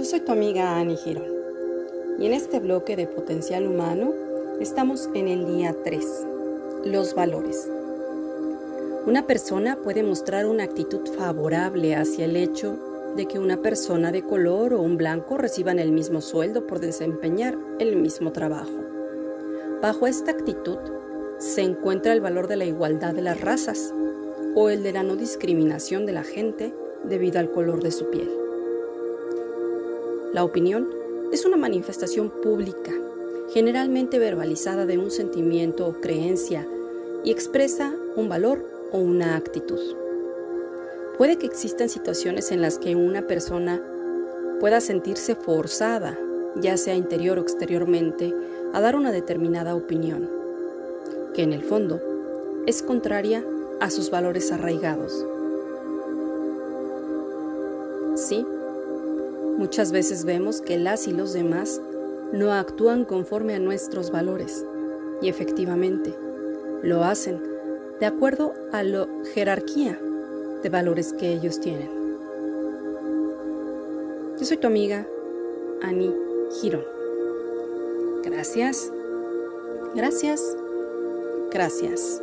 Yo soy tu amiga Annie Girón y en este bloque de potencial humano estamos en el día 3, los valores. Una persona puede mostrar una actitud favorable hacia el hecho de que una persona de color o un blanco reciban el mismo sueldo por desempeñar el mismo trabajo. Bajo esta actitud se encuentra el valor de la igualdad de las razas o el de la no discriminación de la gente debido al color de su piel. La opinión es una manifestación pública, generalmente verbalizada de un sentimiento o creencia y expresa un valor o una actitud. Puede que existan situaciones en las que una persona pueda sentirse forzada, ya sea interior o exteriormente, a dar una determinada opinión, que en el fondo es contraria a sus valores arraigados. Sí, Muchas veces vemos que las y los demás no actúan conforme a nuestros valores y efectivamente lo hacen de acuerdo a la jerarquía de valores que ellos tienen. Yo soy tu amiga Annie Girón. Gracias, gracias, gracias.